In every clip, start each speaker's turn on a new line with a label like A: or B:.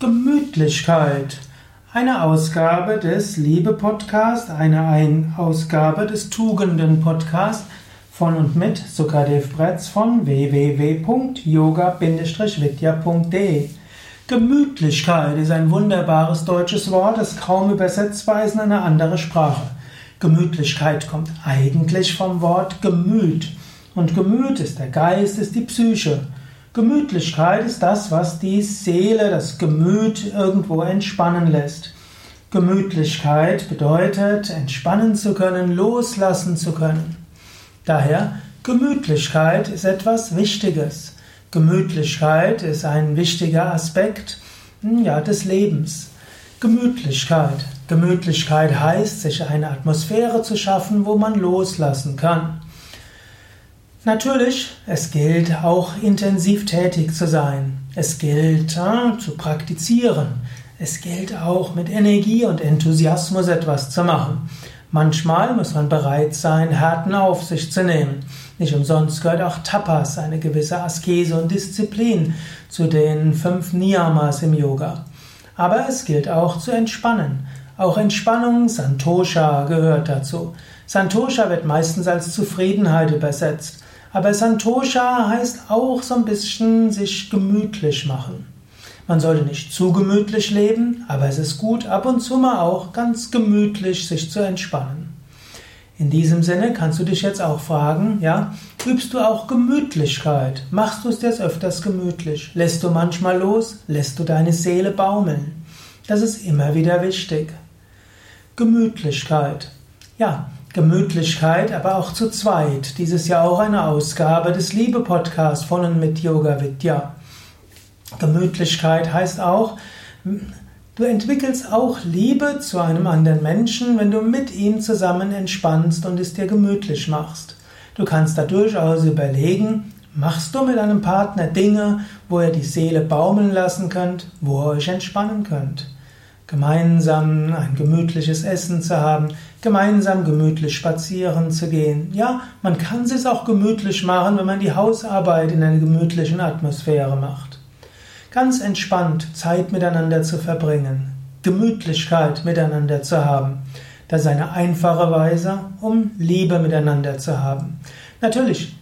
A: Gemütlichkeit. Eine Ausgabe des Liebe Podcast, eine Ausgabe des Tugenden Podcast von und mit Sukadev Bretz von www.yoga-vidya.de. Gemütlichkeit ist ein wunderbares deutsches Wort, das kaum übersetzbar ist in eine andere Sprache. Gemütlichkeit kommt eigentlich vom Wort Gemüt. Und Gemüt ist der Geist, ist die Psyche. Gemütlichkeit ist das, was die Seele, das Gemüt irgendwo entspannen lässt. Gemütlichkeit bedeutet, entspannen zu können, loslassen zu können. Daher, Gemütlichkeit ist etwas Wichtiges. Gemütlichkeit ist ein wichtiger Aspekt hm, ja, des Lebens. Gemütlichkeit. Gemütlichkeit heißt, sich eine Atmosphäre zu schaffen, wo man loslassen kann. Natürlich, es gilt auch intensiv tätig zu sein. Es gilt äh, zu praktizieren. Es gilt auch mit Energie und Enthusiasmus etwas zu machen. Manchmal muss man bereit sein, Härten auf sich zu nehmen. Nicht umsonst gehört auch Tapas, eine gewisse Askese und Disziplin, zu den fünf Niyamas im Yoga. Aber es gilt auch zu entspannen. Auch Entspannung, Santosha, gehört dazu. Santosha wird meistens als Zufriedenheit übersetzt. Aber Santosha heißt auch so ein bisschen sich gemütlich machen. Man sollte nicht zu gemütlich leben, aber es ist gut, ab und zu mal auch ganz gemütlich sich zu entspannen. In diesem Sinne kannst du dich jetzt auch fragen, ja, übst du auch Gemütlichkeit? Machst du es jetzt öfters gemütlich? Lässt du manchmal los? Lässt du deine Seele baumeln? Das ist immer wieder wichtig. Gemütlichkeit. Ja, Gemütlichkeit, aber auch zu zweit. Dieses Jahr auch eine Ausgabe des Liebe-Podcasts von und mit Yoga Vidya. Gemütlichkeit heißt auch, du entwickelst auch Liebe zu einem anderen Menschen, wenn du mit ihm zusammen entspannst und es dir gemütlich machst. Du kannst da durchaus überlegen, machst du mit einem Partner Dinge, wo ihr die Seele baumeln lassen könnt, wo ihr euch entspannen könnt gemeinsam ein gemütliches Essen zu haben, gemeinsam gemütlich spazieren zu gehen. Ja, man kann es auch gemütlich machen, wenn man die Hausarbeit in einer gemütlichen Atmosphäre macht. Ganz entspannt Zeit miteinander zu verbringen, Gemütlichkeit miteinander zu haben. Das ist eine einfache Weise, um Liebe miteinander zu haben. Natürlich,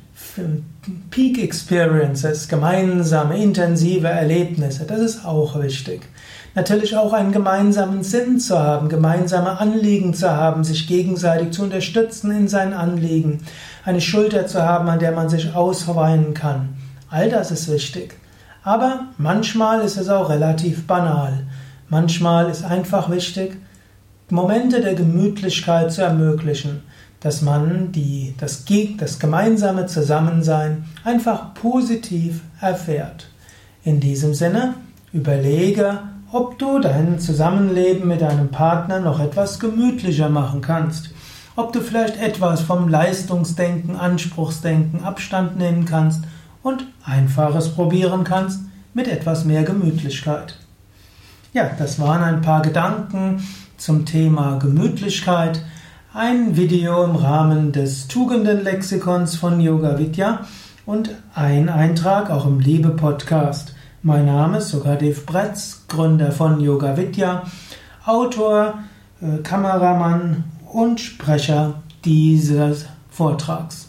A: Peak Experiences, gemeinsame, intensive Erlebnisse, das ist auch wichtig. Natürlich auch einen gemeinsamen Sinn zu haben, gemeinsame Anliegen zu haben, sich gegenseitig zu unterstützen in seinen Anliegen, eine Schulter zu haben, an der man sich ausweinen kann. All das ist wichtig. Aber manchmal ist es auch relativ banal. Manchmal ist einfach wichtig, Momente der Gemütlichkeit zu ermöglichen, dass man die, das, das gemeinsame Zusammensein einfach positiv erfährt. In diesem Sinne, überlege, ob du dein Zusammenleben mit deinem Partner noch etwas gemütlicher machen kannst. Ob du vielleicht etwas vom Leistungsdenken, Anspruchsdenken Abstand nehmen kannst und einfaches probieren kannst mit etwas mehr Gemütlichkeit. Ja, das waren ein paar Gedanken zum Thema Gemütlichkeit. Ein Video im Rahmen des Tugendenlexikons von Yoga Vidya und ein Eintrag auch im Liebe Podcast. Mein Name ist Sukadev Bretz, Gründer von Yoga Vidya, Autor, äh, Kameramann und Sprecher dieses Vortrags.